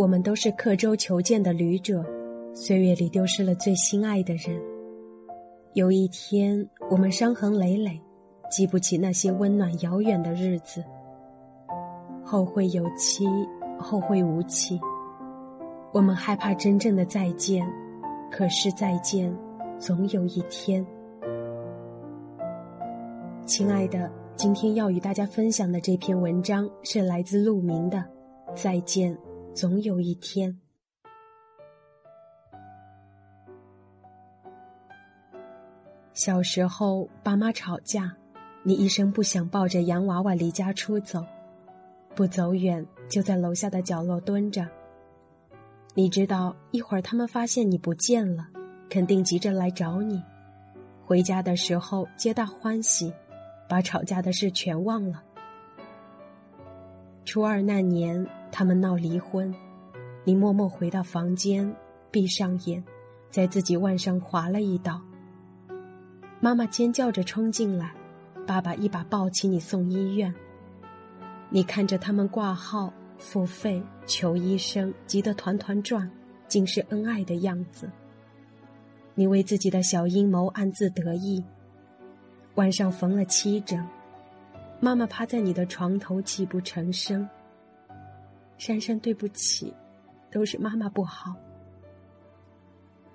我们都是刻舟求剑的旅者，岁月里丢失了最心爱的人。有一天，我们伤痕累累，记不起那些温暖遥远的日子。后会有期，后会无期。我们害怕真正的再见，可是再见，总有一天。亲爱的，今天要与大家分享的这篇文章是来自陆明的《再见》。总有一天，小时候爸妈吵架，你一声不响抱着洋娃娃离家出走，不走远就在楼下的角落蹲着。你知道一会儿他们发现你不见了，肯定急着来找你。回家的时候皆大欢喜，把吵架的事全忘了。初二那年。他们闹离婚，你默默回到房间，闭上眼，在自己腕上划了一刀。妈妈尖叫着冲进来，爸爸一把抱起你送医院。你看着他们挂号、付费、求医生，急得团团转，尽是恩爱的样子。你为自己的小阴谋暗自得意。晚上缝了七针，妈妈趴在你的床头泣不成声。珊珊，对不起，都是妈妈不好。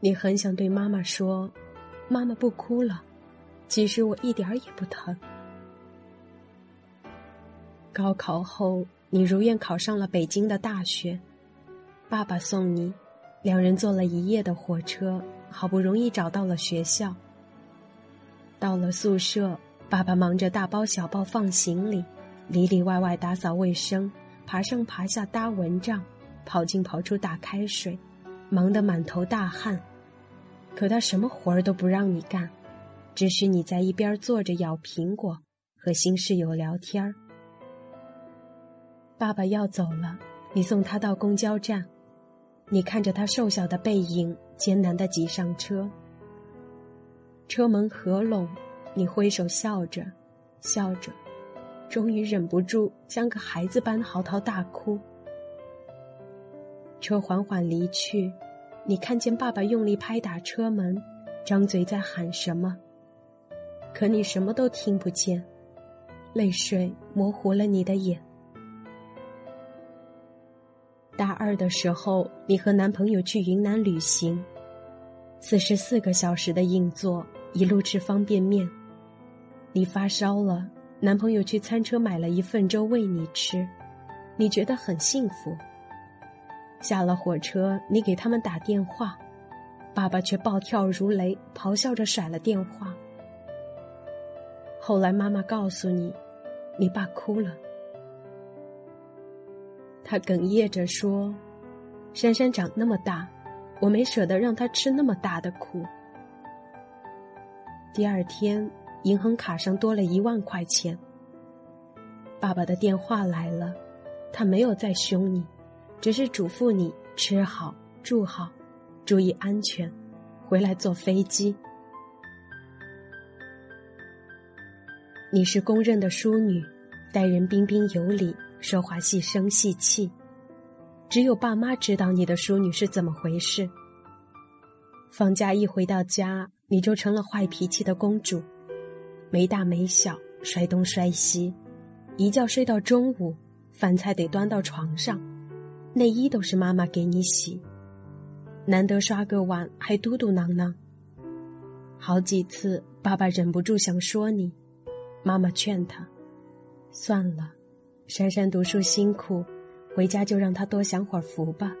你很想对妈妈说：“妈妈不哭了。”其实我一点儿也不疼。高考后，你如愿考上了北京的大学，爸爸送你，两人坐了一夜的火车，好不容易找到了学校。到了宿舍，爸爸忙着大包小包放行李，里里外外打扫卫生。爬上爬下搭蚊帐，跑进跑出打开水，忙得满头大汗。可他什么活儿都不让你干，只许你在一边坐着咬苹果，和新室友聊天儿。爸爸要走了，你送他到公交站，你看着他瘦小的背影，艰难的挤上车。车门合拢，你挥手笑着，笑着。终于忍不住，像个孩子般嚎啕大哭。车缓缓离去，你看见爸爸用力拍打车门，张嘴在喊什么，可你什么都听不见，泪水模糊了你的眼。大二的时候，你和男朋友去云南旅行，四十四个小时的硬座，一路吃方便面，你发烧了。男朋友去餐车买了一份粥喂你吃，你觉得很幸福。下了火车，你给他们打电话，爸爸却暴跳如雷，咆哮着甩了电话。后来妈妈告诉你，你爸哭了，他哽咽着说：“珊珊长那么大，我没舍得让她吃那么大的苦。”第二天。银行卡上多了一万块钱。爸爸的电话来了，他没有再凶你，只是嘱咐你吃好、住好，注意安全，回来坐飞机。你是公认的淑女，待人彬彬有礼，说话细声细气，只有爸妈知道你的淑女是怎么回事。放假一回到家，你就成了坏脾气的公主。没大没小，摔东摔西，一觉睡到中午，饭菜得端到床上，内衣都是妈妈给你洗，难得刷个碗还嘟嘟囔囔。好几次，爸爸忍不住想说你，妈妈劝他，算了，珊珊读书辛苦，回家就让她多享会儿福吧。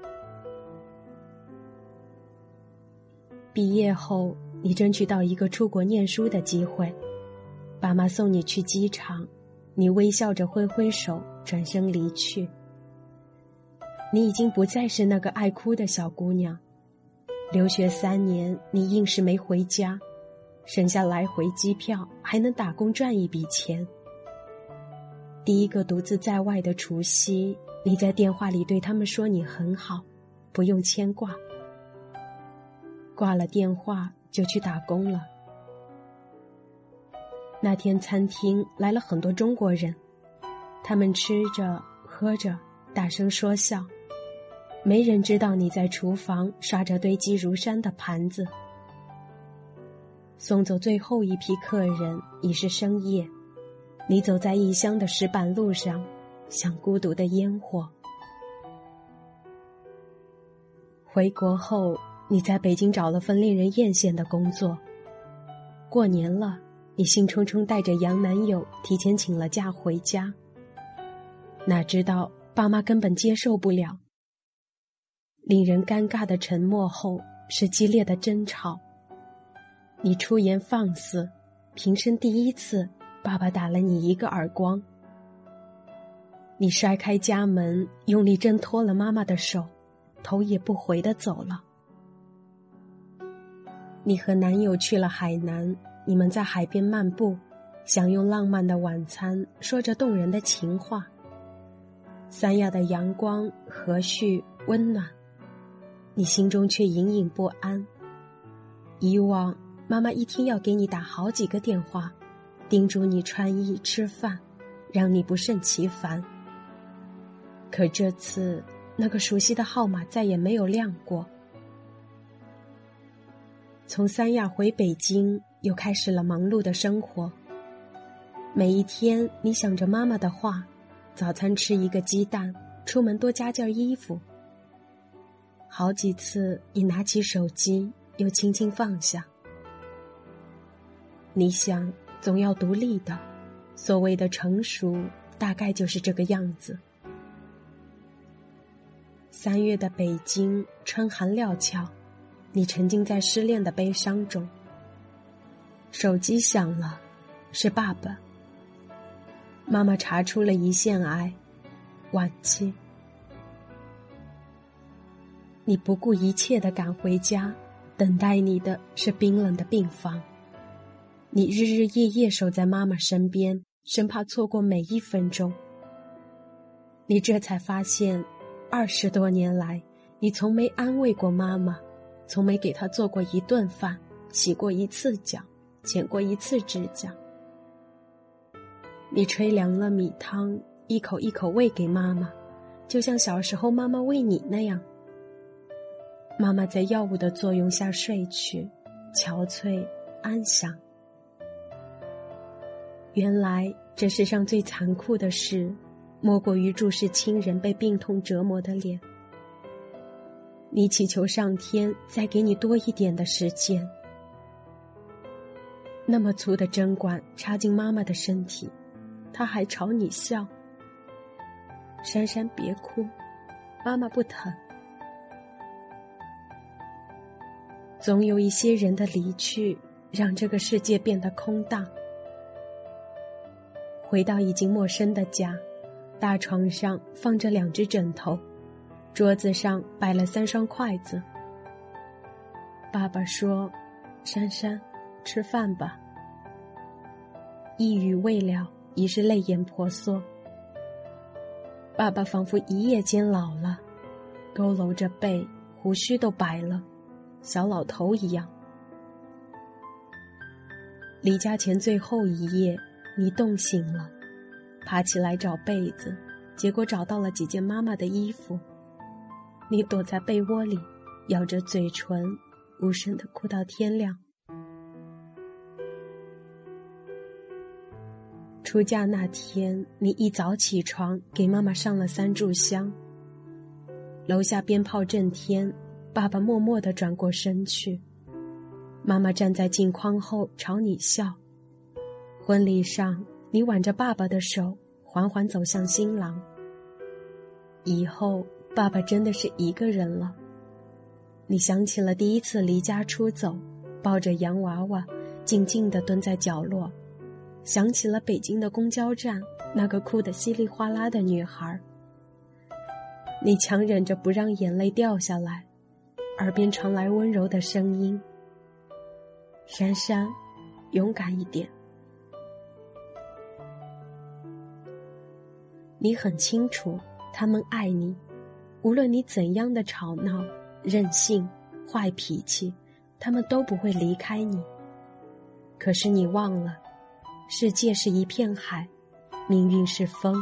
毕业后，你争取到一个出国念书的机会。爸妈送你去机场，你微笑着挥挥手，转身离去。你已经不再是那个爱哭的小姑娘。留学三年，你硬是没回家，省下来回机票，还能打工赚一笔钱。第一个独自在外的除夕，你在电话里对他们说你很好，不用牵挂。挂了电话就去打工了。那天餐厅来了很多中国人，他们吃着喝着，大声说笑。没人知道你在厨房刷着堆积如山的盘子。送走最后一批客人已是深夜，你走在异乡的石板路上，像孤独的烟火。回国后，你在北京找了份令人艳羡的工作。过年了，你兴冲冲带着洋男友提前请了假回家。哪知道爸妈根本接受不了。令人尴尬的沉默后是激烈的争吵。你出言放肆，平生第一次，爸爸打了你一个耳光。你摔开家门，用力挣脱了妈妈的手。头也不回的走了。你和男友去了海南，你们在海边漫步，享用浪漫的晚餐，说着动人的情话。三亚的阳光和煦温暖，你心中却隐隐不安。以往妈妈一天要给你打好几个电话，叮嘱你穿衣吃饭，让你不胜其烦。可这次。那个熟悉的号码再也没有亮过。从三亚回北京，又开始了忙碌的生活。每一天，你想着妈妈的话：早餐吃一个鸡蛋，出门多加件衣服。好几次，你拿起手机，又轻轻放下。你想，总要独立的。所谓的成熟，大概就是这个样子。三月的北京，春寒料峭，你沉浸在失恋的悲伤中。手机响了，是爸爸。妈妈查出了胰腺癌，晚期。你不顾一切的赶回家，等待你的是冰冷的病房。你日日夜夜守在妈妈身边，生怕错过每一分钟。你这才发现。二十多年来，你从没安慰过妈妈，从没给他做过一顿饭，洗过一次脚，剪过一次指甲。你吹凉了米汤，一口一口喂给妈妈，就像小时候妈妈喂你那样。妈妈在药物的作用下睡去，憔悴安详。原来这世上最残酷的事。莫过于注视亲人被病痛折磨的脸。你祈求上天再给你多一点的时间。那么粗的针管插进妈妈的身体，她还朝你笑。珊珊，别哭，妈妈不疼。总有一些人的离去，让这个世界变得空荡。回到已经陌生的家。大床上放着两只枕头，桌子上摆了三双筷子。爸爸说：“珊珊，吃饭吧。”一语未了，已是泪眼婆娑。爸爸仿佛一夜间老了，佝偻着背，胡须都白了，小老头一样。离家前最后一夜，你冻醒了。爬起来找被子，结果找到了几件妈妈的衣服。你躲在被窝里，咬着嘴唇，无声的哭到天亮。出嫁那天，你一早起床给妈妈上了三炷香。楼下鞭炮震天，爸爸默默的转过身去，妈妈站在镜框后朝你笑。婚礼上。你挽着爸爸的手，缓缓走向新郎。以后，爸爸真的是一个人了。你想起了第一次离家出走，抱着洋娃娃，静静地蹲在角落；想起了北京的公交站，那个哭得稀里哗啦的女孩。你强忍着不让眼泪掉下来，耳边传来温柔的声音：“珊珊，勇敢一点。”你很清楚，他们爱你，无论你怎样的吵闹、任性、坏脾气，他们都不会离开你。可是你忘了，世界是一片海，命运是风，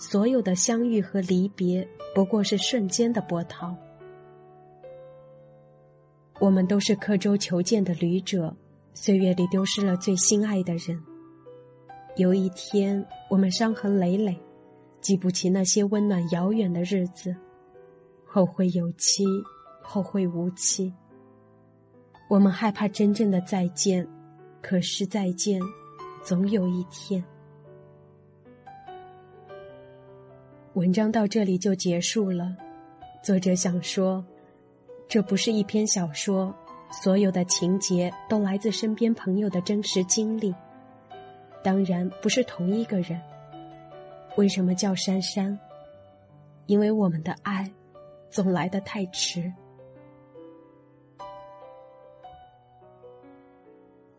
所有的相遇和离别不过是瞬间的波涛。我们都是刻舟求剑的旅者，岁月里丢失了最心爱的人。有一天，我们伤痕累累，记不起那些温暖遥远的日子，后会有期，后会无期。我们害怕真正的再见，可是再见，总有一天。文章到这里就结束了。作者想说，这不是一篇小说，所有的情节都来自身边朋友的真实经历。当然不是同一个人。为什么叫珊珊？因为我们的爱，总来得太迟。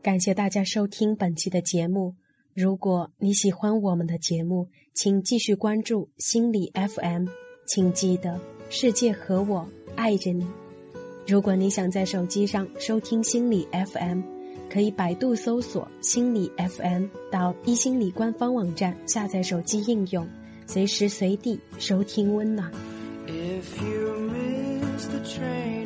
感谢大家收听本期的节目。如果你喜欢我们的节目，请继续关注心理 FM。请记得，世界和我爱着你。如果你想在手机上收听心理 FM，可以百度搜索心理 FM，到一心理官方网站下载手机应用，随时随地收听温暖。The train